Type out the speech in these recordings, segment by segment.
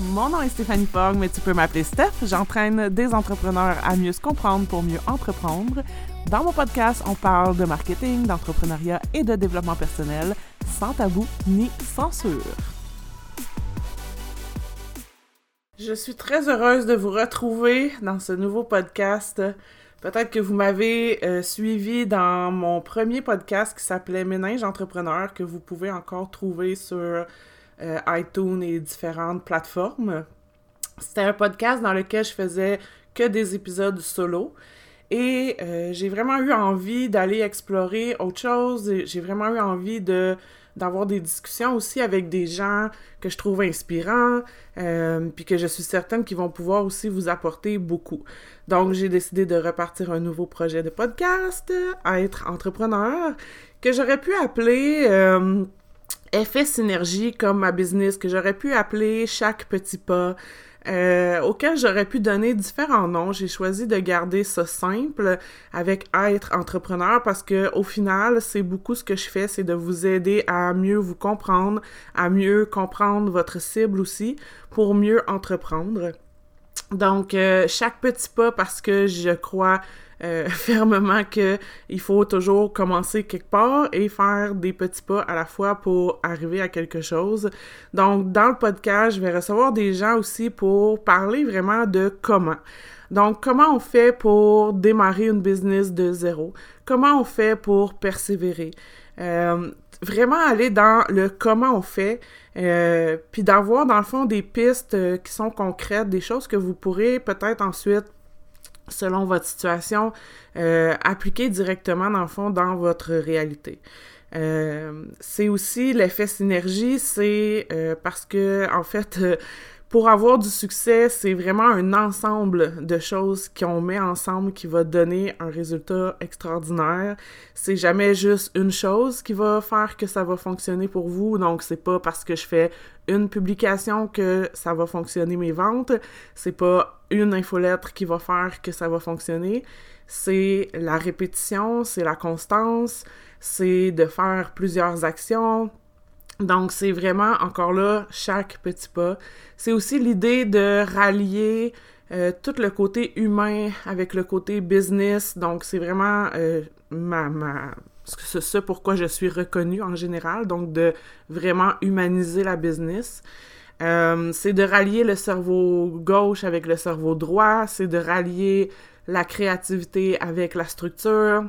Mon nom est Stéphanie Fogg, mais tu peux m'appeler Steph. J'entraîne des entrepreneurs à mieux se comprendre pour mieux entreprendre. Dans mon podcast, on parle de marketing, d'entrepreneuriat et de développement personnel, sans tabou ni censure. Je suis très heureuse de vous retrouver dans ce nouveau podcast. Peut-être que vous m'avez euh, suivi dans mon premier podcast qui s'appelait Méninge Entrepreneur, que vous pouvez encore trouver sur euh, iTunes et différentes plateformes. C'était un podcast dans lequel je faisais que des épisodes solo. Et euh, j'ai vraiment eu envie d'aller explorer autre chose. J'ai vraiment eu envie de d'avoir des discussions aussi avec des gens que je trouve inspirants, euh, puis que je suis certaine qu'ils vont pouvoir aussi vous apporter beaucoup. Donc, j'ai décidé de repartir un nouveau projet de podcast, être entrepreneur, que j'aurais pu appeler Effet Synergie comme ma business, que j'aurais pu appeler Chaque Petit Pas, euh, auquel j'aurais pu donner différents noms. J'ai choisi de garder ça simple avec être entrepreneur parce que au final, c'est beaucoup ce que je fais, c'est de vous aider à mieux vous comprendre, à mieux comprendre votre cible aussi pour mieux entreprendre. Donc, euh, chaque petit pas parce que je crois euh, fermement que il faut toujours commencer quelque part et faire des petits pas à la fois pour arriver à quelque chose. Donc, dans le podcast, je vais recevoir des gens aussi pour parler vraiment de comment. Donc, comment on fait pour démarrer une business de zéro? Comment on fait pour persévérer? Euh, vraiment aller dans le comment on fait, euh, puis d'avoir dans le fond des pistes qui sont concrètes, des choses que vous pourrez peut-être ensuite selon votre situation, euh, appliquer directement, dans le fond, dans votre réalité. Euh, c'est aussi l'effet synergie, c'est euh, parce que, en fait, pour avoir du succès, c'est vraiment un ensemble de choses qu'on met ensemble qui va donner un résultat extraordinaire. C'est jamais juste une chose qui va faire que ça va fonctionner pour vous. Donc, c'est pas parce que je fais une publication que ça va fonctionner mes ventes. C'est pas une infolettre qui va faire que ça va fonctionner. C'est la répétition, c'est la constance, c'est de faire plusieurs actions, donc, c'est vraiment, encore là, chaque petit pas. C'est aussi l'idée de rallier euh, tout le côté humain avec le côté business. Donc, c'est vraiment euh, ma, ma, c'est ça pourquoi je suis reconnue en général. Donc, de vraiment humaniser la business. Euh, c'est de rallier le cerveau gauche avec le cerveau droit. C'est de rallier la créativité avec la structure.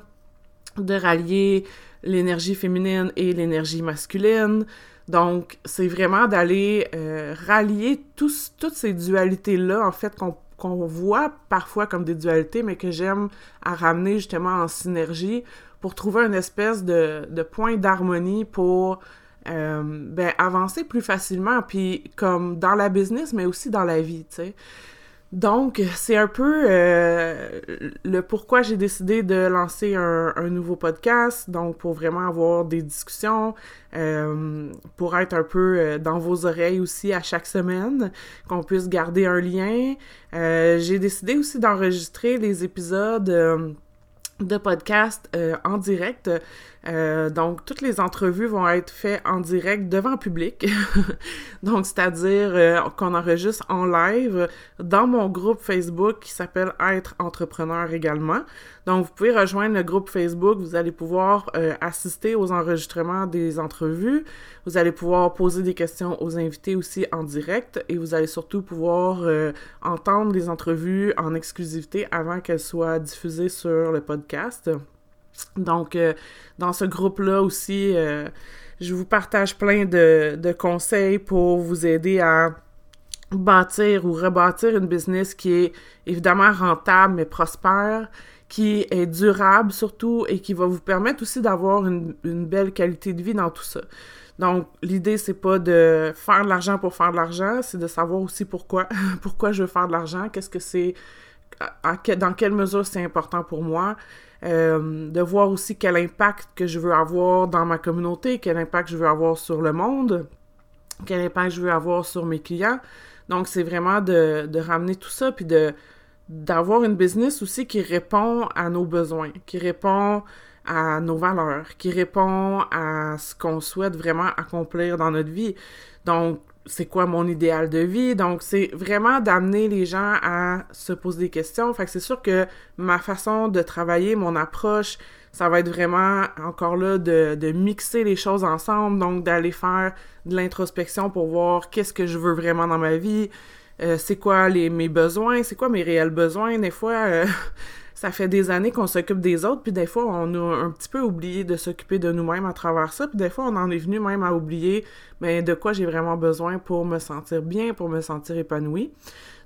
De rallier l'énergie féminine et l'énergie masculine. Donc, c'est vraiment d'aller euh, rallier toutes ces dualités-là, en fait, qu'on voit parfois comme des dualités, mais que j'aime à ramener justement en synergie pour trouver une espèce de, de point d'harmonie pour euh, ben, avancer plus facilement, puis comme dans la business, mais aussi dans la vie, tu sais. Donc, c'est un peu euh, le pourquoi j'ai décidé de lancer un, nouveau podcast, donc pour vraiment avoir des discussions, euh, pour être un peu euh, dans vos oreilles aussi à chaque semaine, qu'on puisse garder un lien. j'ai décidé aussi d'enregistrer les épisodes de podcast en direct euh, donc, toutes les entrevues vont être faites en direct devant public. donc, c'est-à-dire euh, qu'on enregistre en live dans mon groupe Facebook qui s'appelle Être entrepreneur également. Donc, vous pouvez rejoindre le groupe Facebook. Vous allez pouvoir euh, assister aux enregistrements des entrevues. Vous allez pouvoir poser des questions aux invités aussi en direct et vous allez surtout pouvoir entendre les entrevues en exclusivité avant qu'elles soient diffusées sur le podcast. Donc, euh, dans ce groupe-là aussi, euh, je vous partage plein de, conseils pour vous aider à bâtir ou rebâtir une business qui est évidemment rentable mais prospère, qui est durable surtout et qui va vous permettre aussi d'avoir une, belle qualité de vie dans tout ça. Donc, l'idée, c'est pas de faire de l'argent pour faire de l'argent, c'est de savoir aussi pourquoi, pourquoi je veux faire de l'argent, qu'est-ce que c'est, dans quelle mesure c'est important pour moi, euh, de voir aussi quel impact que je veux avoir dans ma communauté, quel impact je veux avoir sur le monde, quel impact je veux avoir sur mes clients. Donc, c'est vraiment de, de, ramener tout ça, puis de d'avoir une business aussi qui répond à nos besoins, qui répond à nos valeurs, qui répond à ce qu'on souhaite vraiment accomplir dans notre vie. Donc, c'est quoi mon idéal de vie? Donc, c'est vraiment d'amener les gens à se poser des questions. Fait que c'est sûr que ma façon de travailler, mon approche, ça va être vraiment encore là de, mixer les choses ensemble, donc d'aller faire de l'introspection pour voir qu'est-ce que je veux vraiment dans ma vie, euh, c'est quoi les, mes besoins, c'est quoi mes réels besoins. Des fois, euh, ça fait des années qu'on s'occupe des autres, puis des fois, on a un petit peu oublié de s'occuper de nous-mêmes à travers ça, puis des fois, on en est venu même à oublier ben, de quoi j'ai vraiment besoin pour me sentir bien, pour me sentir épanoui.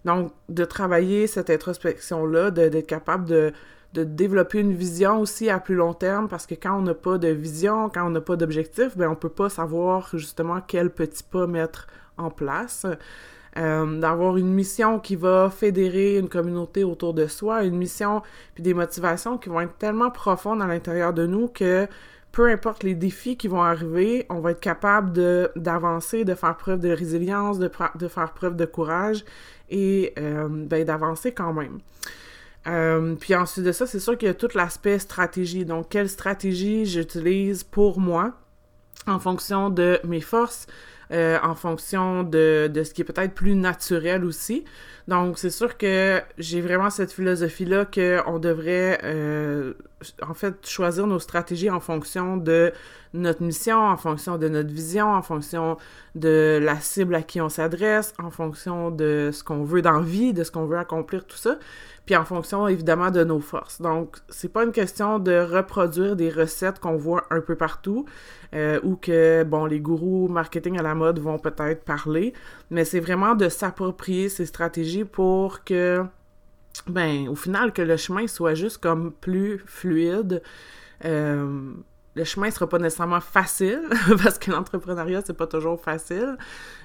Donc, de travailler cette introspection-là, d'être capable de, de développer une vision aussi à plus long terme, parce que quand on n'a pas de vision, quand on n'a pas d'objectif, ben on peut pas savoir justement quel petit pas mettre en place. Euh, d'avoir une mission qui va fédérer une communauté autour de soi, une mission puis des motivations qui vont être tellement profondes à l'intérieur de nous que peu importe les défis qui vont arriver, on va être capable de d'avancer, de faire preuve de résilience, de, de faire preuve de courage et euh, ben, d'avancer quand même. Euh, puis ensuite de ça, c'est sûr qu'il y a tout l'aspect stratégie. Donc, quelle stratégie j'utilise pour moi en fonction de mes forces, euh, en fonction de, de ce qui est peut-être plus naturel aussi. Donc, c'est sûr que j'ai vraiment cette philosophie-là qu'on devrait, euh, en fait, choisir nos stratégies en fonction de notre mission, en fonction de notre vision, en fonction de la cible à qui on s'adresse, en fonction de ce qu'on veut dans la vie, de ce qu'on veut accomplir, tout ça puis en fonction évidemment de nos forces. Donc, c'est pas une question de reproduire des recettes qu'on voit un peu partout euh, ou que, bon, les gourous marketing à la vont peut-être parler, mais c'est vraiment de s'approprier ces stratégies pour que, ben, au final, que le chemin soit juste comme plus fluide. Euh, le chemin sera pas nécessairement facile parce que l'entrepreneuriat c'est pas toujours facile,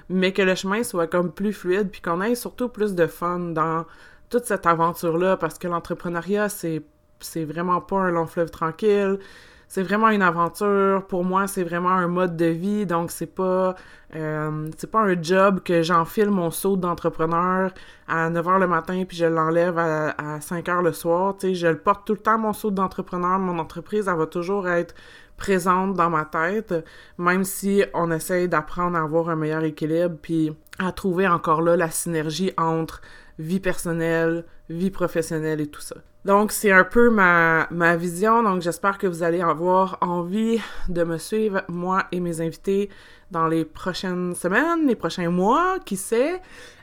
mais que le chemin soit comme plus fluide puis qu'on ait surtout plus de fun dans toute cette aventure-là parce que l'entrepreneuriat, c'est, c'est vraiment pas un long fleuve tranquille. C'est vraiment une aventure. Pour moi, c'est vraiment un mode de vie. Donc, c'est pas, euh, c'est pas un job que j'enfile mon saut d'entrepreneur à 9 h le matin puis je l'enlève à, à 5 h le soir. Tu sais, je le porte tout le temps, mon saut d'entrepreneur. Mon entreprise, elle va toujours être présente dans ma tête, même si on essaye d'apprendre à avoir un meilleur équilibre puis à trouver encore là la synergie entre vie personnelle, vie professionnelle et tout ça. Donc, c'est un peu ma, ma vision. Donc, j'espère que vous allez avoir envie de me suivre, moi et mes invités, dans les prochaines semaines, les prochains mois, qui sait.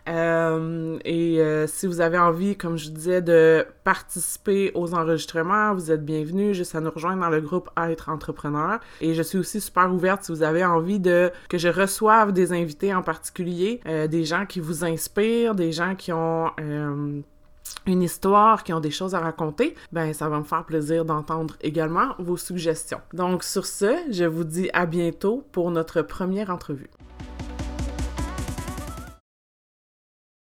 Euh, et euh, si vous avez envie, comme je disais, de participer aux enregistrements, vous êtes bienvenus juste à nous rejoindre dans le groupe Être Entrepreneur. Et je suis aussi super ouverte si vous avez envie de que je reçoive des invités en particulier, euh, des gens qui vous inspirent, des gens qui ont une histoire, qui ont des choses à raconter, ben ça va me faire plaisir d'entendre également vos suggestions. Donc sur ce, je vous dis à bientôt pour notre première entrevue.